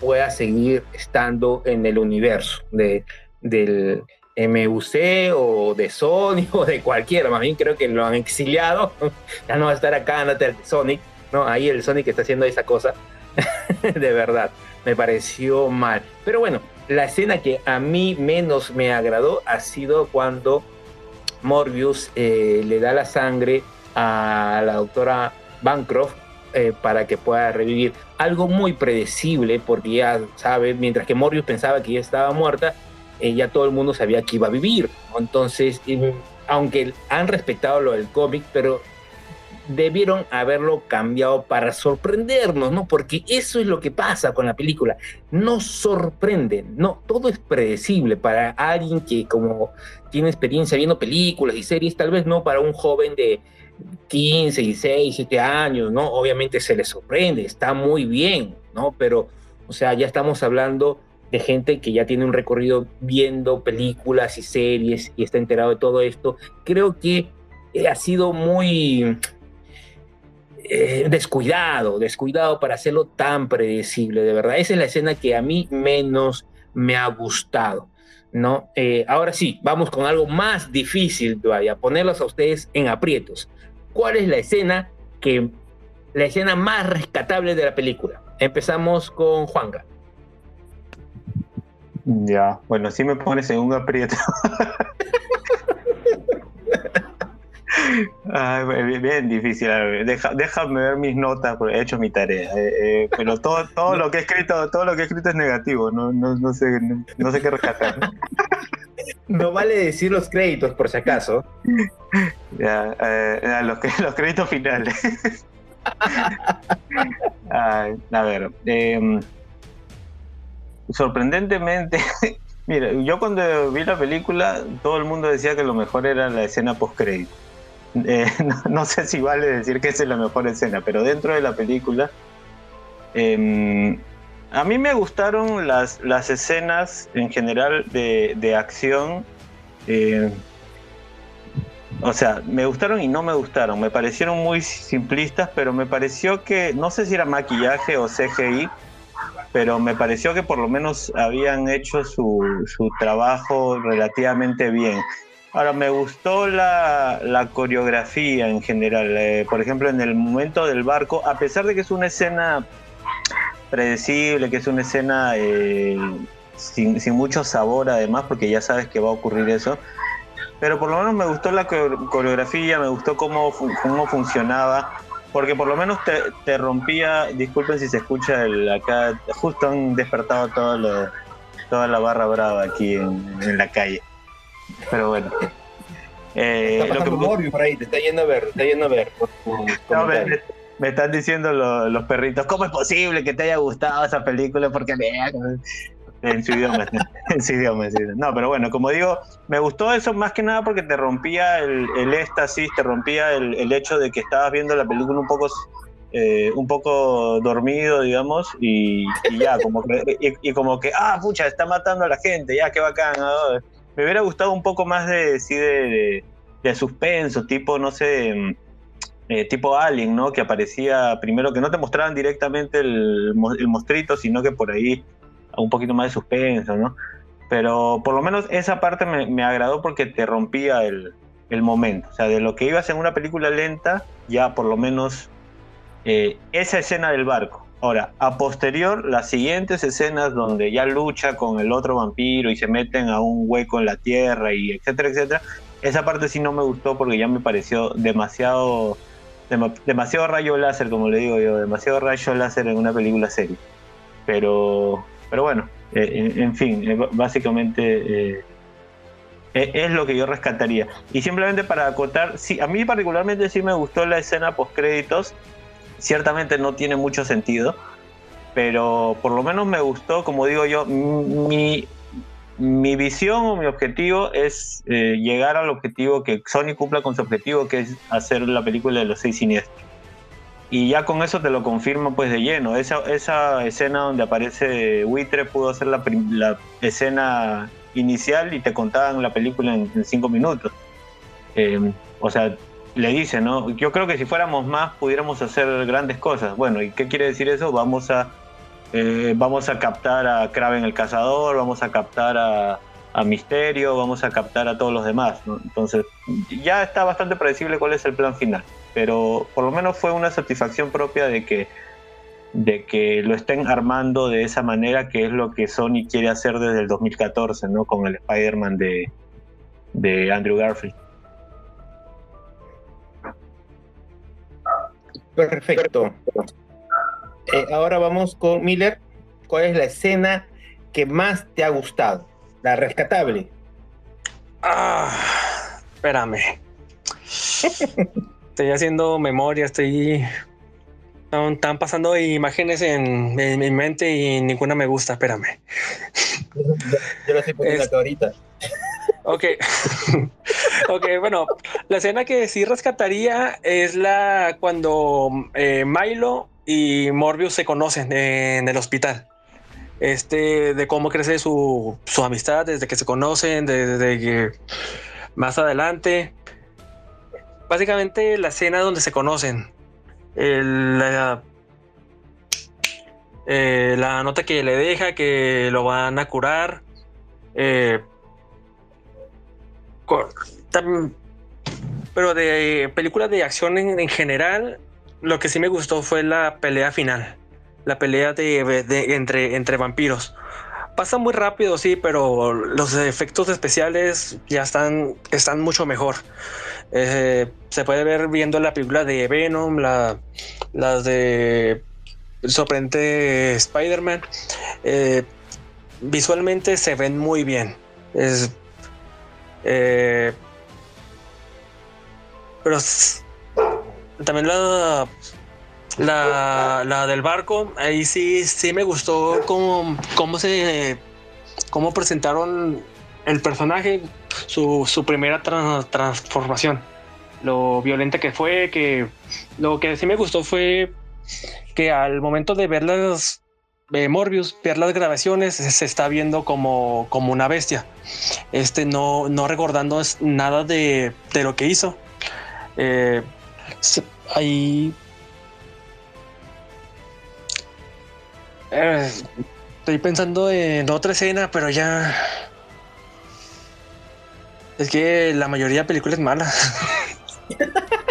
pueda seguir estando en el universo de, del MUC o de Sonic *laughs* o de cualquiera. Más bien creo que lo han exiliado. *laughs* ya no va a estar acá, no de Sonic. No, ahí el Sonic está haciendo esa cosa. *laughs* de verdad, me pareció mal. Pero bueno, la escena que a mí menos me agradó ha sido cuando Morbius eh, le da la sangre a la doctora Bancroft eh, para que pueda revivir. Algo muy predecible, porque ya sabe, mientras que Morbius pensaba que ya estaba muerta, eh, ya todo el mundo sabía que iba a vivir. Entonces, aunque han respetado lo del cómic, pero debieron haberlo cambiado para sorprendernos, ¿no? Porque eso es lo que pasa con la película. No sorprenden, no, todo es predecible para alguien que como tiene experiencia viendo películas y series, tal vez no para un joven de 15, 16, 17 años, ¿no? Obviamente se le sorprende, está muy bien, ¿no? Pero, o sea, ya estamos hablando de gente que ya tiene un recorrido viendo películas y series y está enterado de todo esto. Creo que ha sido muy eh, descuidado, descuidado para hacerlo tan predecible, de verdad. Esa es la escena que a mí menos me ha gustado, ¿no? Eh, ahora sí, vamos con algo más difícil todavía, ponerlos a ustedes en aprietos. ¿Cuál es la escena que, la escena más rescatable de la película? Empezamos con Juanga. Ya, bueno, si me pones en un aprieto. *laughs* bien difícil. déjame ver mis notas, porque he hecho mi tarea. Eh, eh, pero todo, todo lo que he escrito, todo lo que he escrito es negativo. No, no, sé, no, sé qué rescatar. No vale decir los créditos, por si acaso. Ya, eh, los, *laughs* los, créditos finales. *laughs* a ver, em, sorprendentemente, *laughs* mira, yo cuando vi la película, todo el mundo decía que lo mejor era la escena post crédito eh, *laughs* no, sé si vale decir que esa es la mejor escena, pero dentro de la película, em, a mí me gustaron las, las escenas en general de, acción. Eh, o sea, me gustaron y no me gustaron. Me parecieron muy simplistas, pero me pareció que, no sé si era maquillaje o CGI, pero me pareció que por lo menos habían hecho su, su trabajo relativamente bien. Ahora, me gustó la, coreografía en general. Eh, por ejemplo, en el momento del barco, a pesar de que es una escena predecible, que es una escena eh, sin, mucho sabor además, porque ya sabes que va a ocurrir eso, pero por lo menos me gustó la coreografía, me gustó cómo, cómo funcionaba, porque por lo menos te, rompía, disculpen si se escucha el, acá, justo han despertado toda la barra brava aquí en la calle. Pero bueno. Eh, está pasando lo que... por ahí, te está yendo a ver, te está yendo a ver. me, están diciendo los perritos, ¿cómo es posible que te haya gustado esa película? Porque en su idioma, en su idioma, No, pero bueno, como digo, me gustó eso más que nada porque te rompía el, el éxtasis, te rompía el, el, hecho de que estabas viendo la película un poco eh, un poco dormido, digamos, y, ya, como que, y, como que, ah, pucha, está matando a la gente, ya, qué bacán, me hubiera gustado un poco más de, sí, de, de, suspenso, tipo, no sé, mm, eh, tipo Alien, ¿no? Que aparecía primero, que no te mostraban directamente el, el mostrito, sino que por ahí un poquito más de suspenso, ¿no? Pero por lo menos esa parte me, agradó porque te rompía el, el, momento. O sea, de lo que ibas en una película lenta, ya por lo menos eh, esa escena del barco Ahora, a posterior, las siguientes escenas donde ya lucha con el otro vampiro y se meten a un hueco en la tierra y etcétera, etcétera, esa parte sí no me gustó porque ya me pareció demasiado, demasiado rayo láser, como le digo yo, demasiado rayo láser en una película serie. Pero, pero bueno, eh, en, fin, eh, básicamente eh, es lo que yo rescataría. Y simplemente para acotar, sí, a mí particularmente sí me gustó la escena post créditos ciertamente no tiene mucho sentido, pero por lo menos me gustó, como digo yo, mi, mi visión o mi objetivo es eh, llegar al objetivo que Sony cumpla con su objetivo, que es hacer la película de los seis siniestros. Y ya con eso te lo confirma pues de lleno. Esa, esa escena donde aparece Buitre pudo ser la, escena inicial y te contaban la película en, cinco minutos. Eh, o sea, le dice, ¿no? Yo creo que si fuéramos más pudiéramos hacer grandes cosas. Bueno, ¿y qué quiere decir eso? Vamos a, eh, vamos a captar a Kraven el cazador, vamos a captar a, a, Misterio, vamos a captar a todos los demás. Entonces, ya está bastante predecible cuál es el plan final. Pero por lo menos fue una satisfacción propia de que, de que lo estén armando de esa manera, que es lo que Sony quiere hacer desde el 2014, ¿no? Con el Spider-Man de, de Andrew Garfield. Perfecto. Eh, ahora vamos con Miller. ¿Cuál es la escena que más te ha gustado? La rescatable. Ah, espérame. *laughs* Estoy haciendo memoria, estoy. Están pasando imágenes en, mi mente y ninguna me gusta, espérame. Yo lo estoy poniendo acá ahorita. Ok. *laughs* ok, bueno, la escena que sí rescataría es la cuando eh, Milo y Morbius se conocen en el hospital. Este, de cómo crece su, su amistad desde que se conocen, desde que más adelante básicamente la escena donde se conocen. la, eh, la, nota que le deja que lo van a curar. Eh, pero de películas de acción en, general, lo que sí me gustó fue la pelea final. La pelea de, entre, entre vampiros. Pasa muy rápido, sí, pero los efectos especiales ya están, están mucho mejor. Eh, se puede ver viendo la película de Venom, la, las de sorprendente Spider-Man. Eh, visualmente se ven muy bien. Es, eh, pero también la, la, la, del barco, ahí sí, sí me gustó cómo, cómo se cómo presentaron el personaje su, primera transformación. Lo violenta que fue, que lo que sí me gustó fue que al momento de ver las eh, Morbius, ver las grabaciones, se está viendo como, como una bestia. Este no, no recordando nada de, lo que hizo. Eh, ahí. Eh, estoy pensando en otra escena, pero ya es que la mayoría de películas es mala. *laughs*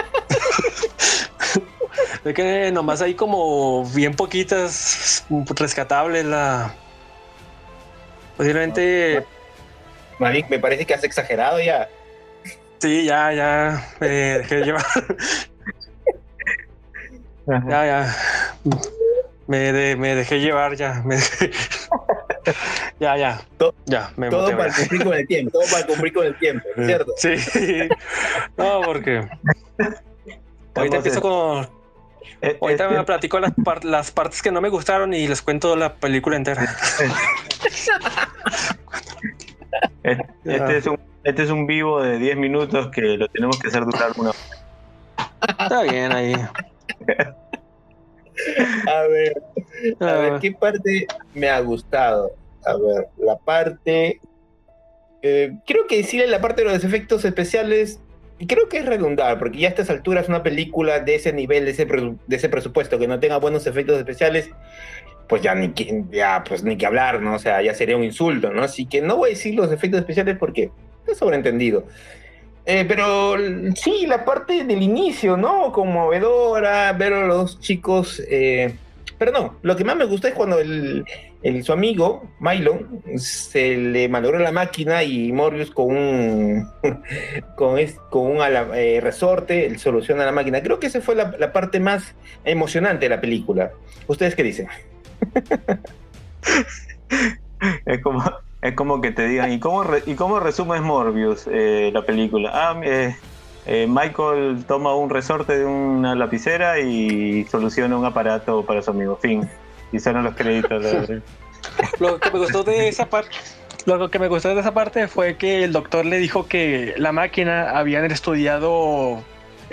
es que nomás hay como bien poquitas rescatables la. Posiblemente. Malik, me parece que has exagerado ya. Sí, ya, ya. Me dejé llevar. ya, ya. Me, me dejé llevar ya. Me *laughs* ya, ya. ya, me Todo para cumplir con el tiempo, todo para cumplir con el tiempo, ¿cierto? *laughs* Sí. No, porque. *laughs* Ahorita empiezo con. Eh, ahorita me platico las, las partes que no me gustaron y les cuento la película entera. *laughs* este, este, es un, este es un vivo de 10 minutos que lo tenemos que hacer durar una Está bien ahí. *laughs* A ver, a ver, ¿qué parte me ha gustado? A ver, la parte. Eh, creo que decirle la parte de los efectos especiales, creo que es redundar, porque ya a estas alturas una película de ese nivel, de ese, de ese presupuesto, que no tenga buenos efectos especiales, pues ya ni, ya, pues ni que hablar, ¿no? O sea, ya sería un insulto, ¿no? Así que no voy a decir los efectos especiales porque es sobreentendido. Eh, pero sí, la parte del inicio, ¿no? Conmovedora, ver a los chicos. Eh, pero no, lo que más me gusta es cuando el, su amigo, Milo, se le malogró la máquina y Morbius con un, *laughs* con, con un eh, resorte soluciona la máquina. Creo que esa fue la, parte más emocionante de la película. ¿Ustedes qué dicen? *laughs* es como es como que te digan, ¿y cómo, ¿y cómo resumes Morbius eh, la película? Ah, eh, eh, Michael toma un resorte de una lapicera y soluciona un aparato para su amigo. Fin. Y salen los créditos. *laughs* Lo que me gustó de esa parte. Lo que me gustó de esa parte fue que el doctor le dijo que la máquina habían estudiado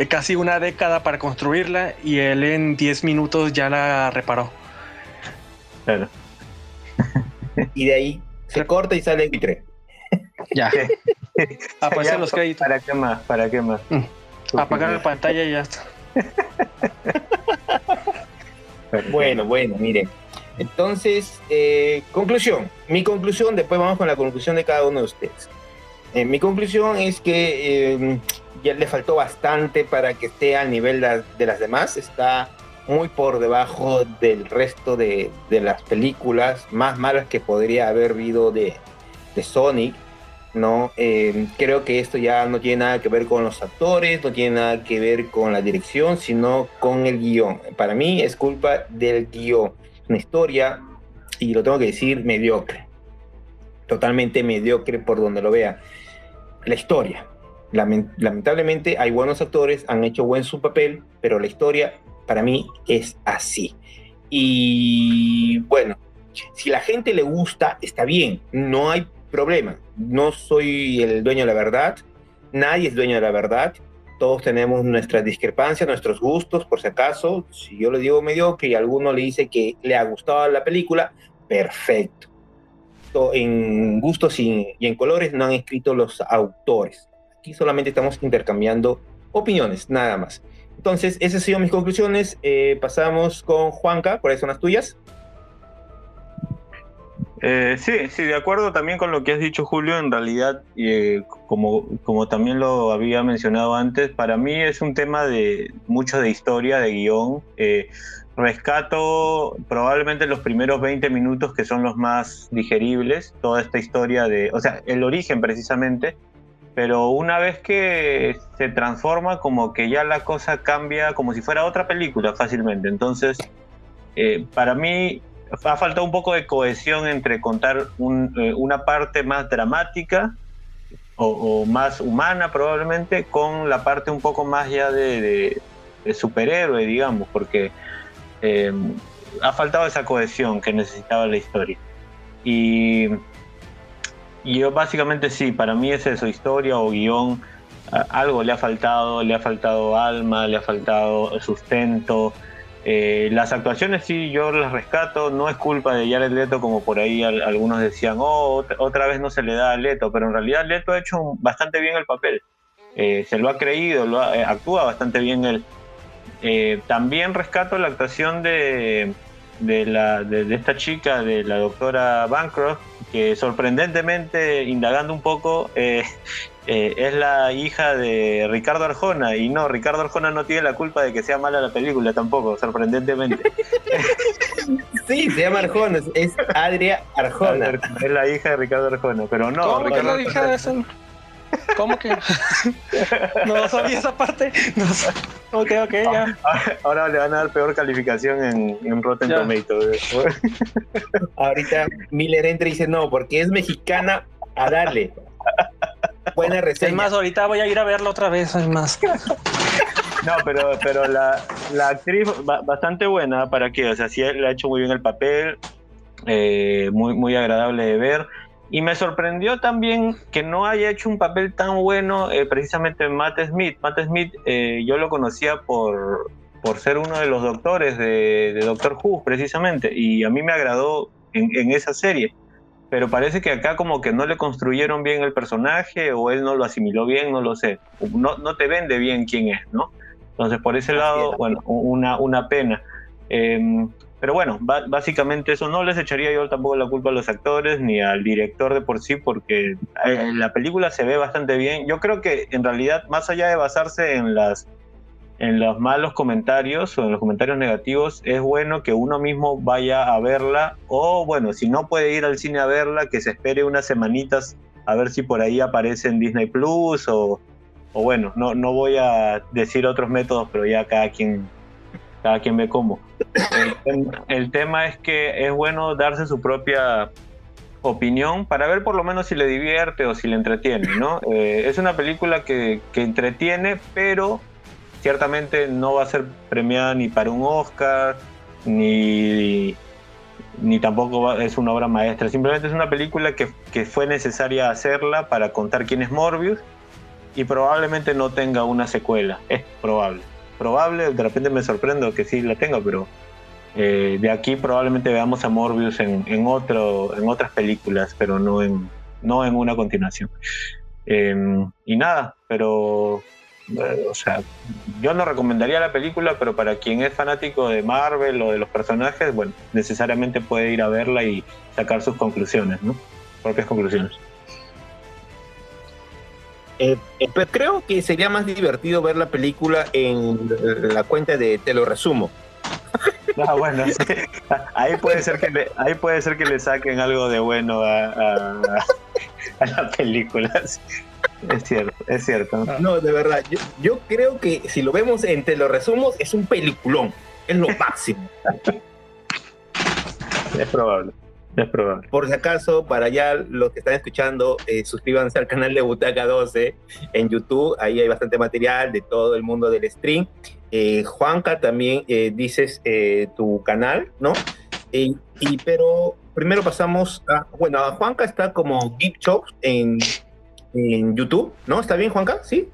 casi una década para construirla y él en 10 minutos ya la reparó. Claro. *laughs* Y de ahí se corta y sale el *laughs* Ya. Aparecen los créditos. ¿Para qué más? ¿Para qué más? Mm. Apagar la pantalla y ya está. Bueno, bueno, miren. Entonces, eh, conclusión. Mi conclusión, después vamos con la conclusión de cada uno de ustedes. Eh, mi conclusión es que eh, ya le faltó bastante para que esté al nivel de las demás. Está muy por debajo del resto de, las películas más malas que podría haber habido de, Sonic. ¿No? Eh, creo que esto ya no tiene nada que ver con los actores, no tiene nada que ver con la dirección, sino con el guion. Para mí es culpa del guion. Una historia, y lo tengo que decir, mediocre. Totalmente mediocre por donde lo vea. La historia. lamentablemente hay buenos actores, han hecho buen su papel, pero la historia para mí es así. Y bueno, si la gente le gusta, está bien, no hay problema. No soy el dueño de la verdad, nadie es dueño de la verdad. Todos tenemos nuestras discrepancias, nuestros gustos, por si acaso. Si yo le digo mediocre y alguno le dice que le ha gustado la película, perfecto. En gustos y, en colores no han escrito los autores. Aquí solamente estamos intercambiando opiniones, nada más. Entonces, esas han mis conclusiones. Eh, pasamos con Juanca, ¿cuáles son las tuyas? Eh, sí, sí, de acuerdo también con lo que has dicho, Julio. En realidad, eh, como, como también lo había mencionado antes, para mí es un tema de mucho de historia, de guion. Eh, rescato probablemente los primeros 20 minutos que son los más digeribles, toda esta historia de, o sea, el origen precisamente, pero una vez que se transforma como que ya la cosa cambia como si fuera otra película fácilmente. Entonces, para mí ha faltado un poco de cohesión entre contar eh, una parte más dramática o, más humana probablemente con la parte un poco más ya de, superhéroe, digamos, porque em, ha faltado esa cohesión que necesitaba la historia. Y, y yo básicamente sí, para mí es eso, historia o guion, algo le ha faltado, le ha faltado alma, le ha faltado sustento, eh, las actuaciones sí, yo las rescato, no es culpa de Jared Leto como por ahí algunos decían, oh, otra vez no se le da a Leto, pero en realidad Leto ha hecho bastante bien el papel, eh, se lo ha creído, lo eh, actúa bastante bien él. también rescato la actuación de, de, la, de, esta chica, de la doctora Bancroft, que sorprendentemente, indagando un poco, eh, es la hija de Ricardo Arjona y no, Ricardo Arjona no tiene la culpa de que sea mala la película tampoco, sorprendentemente. *laughs* sí, se llama Arjona, es Adria Arjona. Es la hija de Ricardo Arjona, pero no. ¿Cómo que la hija de ese? ¿Cómo que? *laughs* no sabía esa parte. No Ok, ok, ya. Ahora le van a dar peor calificación en, en Rotten Tomatoes. Ahorita Miller entra y dice no, porque es mexicana a darle. *laughs* Buena reseña. Es más, ahorita voy a ir a verla otra vez, es más. *laughs* No, pero, pero la, la actriz bastante buena, ¿para qué? O sea, sí le ha hecho muy bien el papel, eh, muy, muy agradable de ver. Y me sorprendió también que no haya hecho un papel tan bueno eh, precisamente Matt Smith. Matt Smith eh, yo lo conocía por, por ser uno de los doctores de, de, Doctor Who, precisamente, y a mí me agradó en, en esa serie pero parece que acá como que no le construyeron bien el personaje o él no lo asimiló bien, no lo sé. No, no te vende bien quién es, ¿no? Entonces, por ese lado, bueno, una, una pena. Em, pero bueno, básicamente eso no les echaría yo tampoco la culpa a los actores ni al director de por sí, porque eh, la película se ve bastante bien. Yo creo que en realidad, más allá de basarse en las en los malos comentarios o en los comentarios negativos, es bueno que uno mismo vaya a verla o bueno, si no puede ir al cine a verla, que se espere unas semanitas a ver si por ahí aparece en Disney Plus o, o bueno, no, no voy a decir otros métodos, pero ya cada quien, cada quien ve cómo. El, tema es que es bueno darse su propia opinión para ver por lo menos si le divierte o si le entretiene, ¿no? Eh, es una película que, que entretiene, pero ciertamente no va a ser premiada ni para un Oscar, ni, ni tampoco es una obra maestra. Simplemente es una película que, que, fue necesaria hacerla para contar quién es Morbius y probablemente no tenga una secuela. Es probable. Probable, de repente me sorprendo que sí la tenga, pero eh, de aquí probablemente veamos a Morbius en, en, otro, en otras películas, pero no en, no en una continuación. Em, y nada, pero o sea, yo no recomendaría la película, pero para quien es fanático de Marvel o de los personajes, bueno, necesariamente puede ir a verla y sacar sus conclusiones, ¿no? Propias conclusiones. Eh, eh, pero creo que sería más divertido ver la película en la cuenta de Te lo resumo. Ah, bueno, *laughs* ahí puede ser que le, ahí puede ser que le saquen algo de bueno a, a, a la película. *laughs* Es cierto, es cierto. No, de verdad, yo, creo que si lo vemos entre los resumos, es un peliculón. Es lo máximo. es probable. Es probable. Por si acaso, para ya los que están escuchando, eh, suscríbanse al canal de Butaca 12 en YouTube. Ahí hay bastante material de todo el mundo del stream. Eh, Juanca, también eh, dices tu canal, ¿no? y pero primero pasamos a, bueno, a Juanca está como Geek Show en, en YouTube, ¿no? ¿Está bien, Juanca? ¿Sí?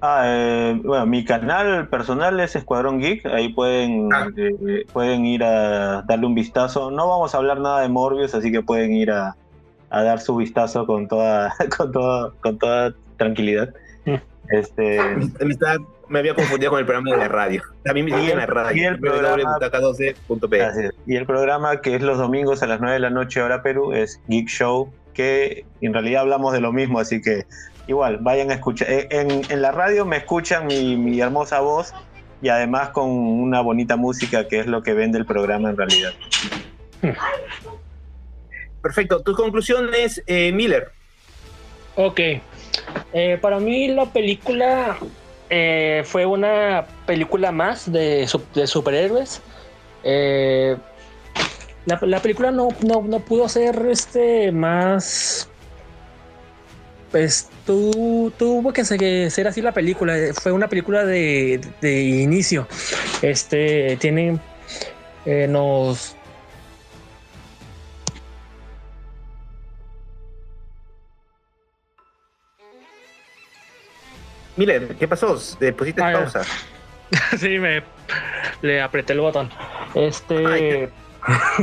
Ah, eh, bueno, mi canal personal es Escuadrón Geek, ahí pueden, ah. eh, pueden ir a darle un vistazo. No vamos a hablar nada de Morbius, así que pueden ir a, dar su vistazo con toda, *laughs* con con toda tranquilidad. Mm. Este... Me, había confundido con el programa de la radio. También me sigue en la radio. Y el, programa, y el programa que es los domingos a las 9 de la noche hora Perú es Geek Show, que en realidad hablamos de lo mismo, así que igual, vayan a escuchar. Eh, en, la radio me escuchan mi, hermosa voz y además con una bonita música que es lo que vende el programa en realidad. Perfecto. ¿Tus conclusiones, eh, Miller? Ok. Eh, para mí la película fue una película más de, de superhéroes. la, película no, no, no, pudo ser este, más pues tuvo que ser así la película. Fue una película de, inicio. Este tiene eh, nos Mire, ¿qué pasó? ¿Le pusiste ah, pausa? *laughs* sí, me le apreté el botón. Este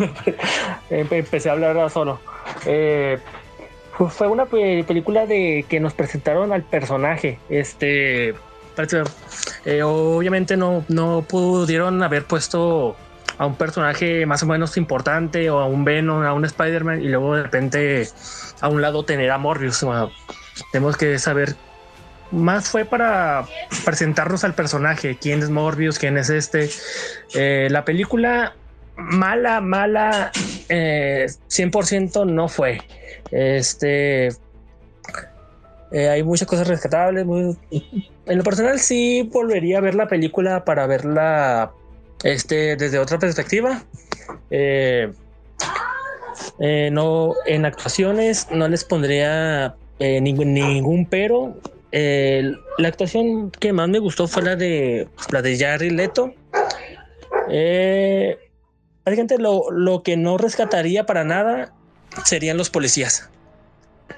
*laughs* empecé a hablar solo. Eh, fue una película de que nos presentaron al personaje. Este, eh, obviamente no, no pudieron haber puesto a un personaje más o menos importante o a un Venom, a un Spider-Man y luego de repente a un lado tener a Morbius. tenemos que saber más fue para presentarnos al personaje, quién es Morbius, quién es este. Eh, la película mala, mala, eh, 100% no fue. Este. Eh, hay muchas cosas rescatables. En lo personal, sí volvería a ver la película para verla este, desde otra perspectiva. Eh, no, en actuaciones no les pondría ningún pero. La actuación que más me gustó fue la de la de Jared Leto. gente lo, lo que no rescataría para nada serían los policías.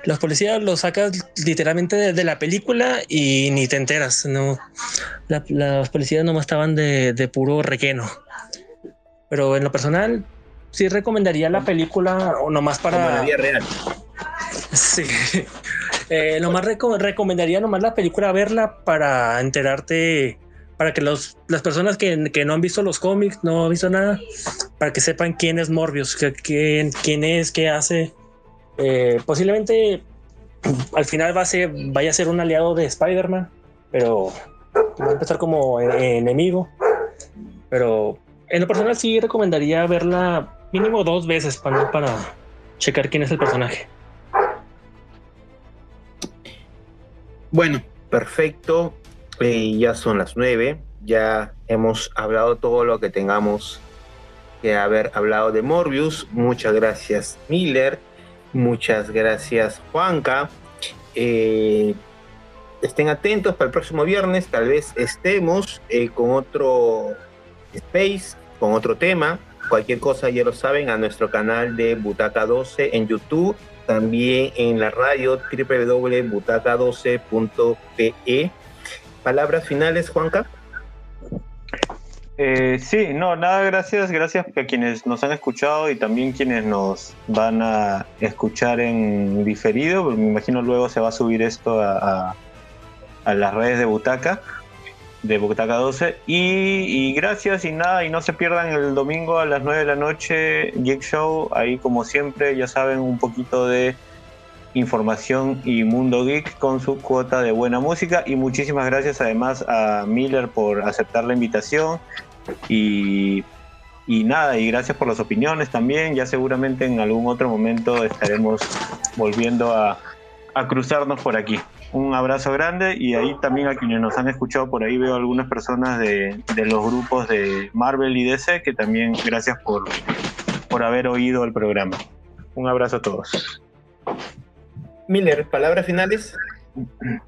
Los policías los sacas literalmente de, la película y ni te enteras. No, los policías nomás estaban de, puro requeno. Pero en lo personal, sí recomendaría la película o nomás para. Como la vida real. *laughs* Sí. Eh, nomás recomendaría nomás la película verla para enterarte, para que los, las personas que, que, no han visto los cómics, no han visto nada, para que sepan quién es Morbius, quién, quién es, qué hace eh, posiblemente al final va a ser, vaya a ser un aliado de Spider-Man, pero va a empezar como enemigo. Pero en lo personal sí recomendaría verla mínimo dos veces para, para checar quién es el personaje. Bueno, perfecto. Eh, ya son las nueve. Ya hemos hablado todo lo que tengamos que haber hablado de Morbius. Muchas gracias, Miller. Muchas gracias, Juanca. Eh, estén atentos para el próximo viernes, tal vez estemos eh, con otro space, con otro tema. Cualquier cosa ya lo saben a nuestro canal de Butaca 12 en YouTube, también en la radio www.butaca12.pe. Palabras finales, Juanca. Eh, sí, no, nada, gracias, gracias a quienes nos han escuchado y también quienes nos van a escuchar en diferido, me imagino luego se va a subir esto a, las redes de Butaca, de Butaca 12, y, gracias y nada, y no se pierdan el domingo a las 9 de la noche, Geek Show, ahí como siempre, ya saben, un poquito de información y mundo geek con su cuota de buena música y muchísimas gracias además a Miller por aceptar la invitación y, nada, y gracias por las opiniones también. Ya seguramente en algún otro momento estaremos volviendo a, cruzarnos por aquí. Un abrazo grande y ahí también a quienes nos han escuchado por ahí veo algunas personas de, los grupos de Marvel y DC que también gracias por, por haber oído el programa. Un abrazo a todos. Miller, palabras finales.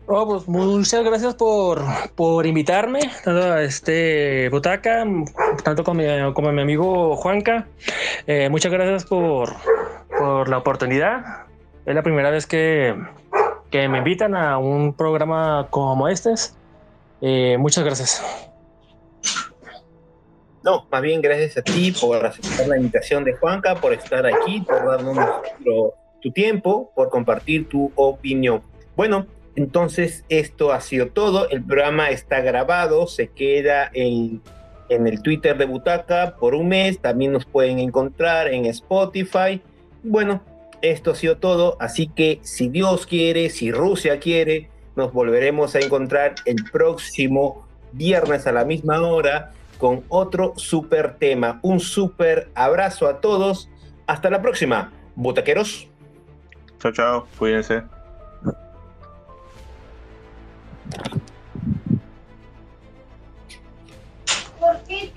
Oh, pues muchas gracias por, por invitarme, tanto a este Butaca, tanto como mi, como mi amigo Juanca. Eh, muchas gracias por, por la oportunidad. Es la primera vez que, que me invitan a un programa como este. Eh, muchas gracias. No, más bien gracias a ti por aceptar la invitación de Juanca, por estar aquí, por darnos tu tiempo, por compartir tu opinión. Bueno, entonces, esto ha sido todo. El programa está grabado, se queda en, en, el Twitter de Butaca por un mes. También nos pueden encontrar en Spotify. Bueno, esto ha sido todo, así que si Dios quiere, si Rusia quiere, nos volveremos a encontrar el próximo viernes a la misma hora con otro super tema. Un super abrazo a todos. Hasta la próxima, botaqueros. Chao, chao. Cuídense. ¿Por qué?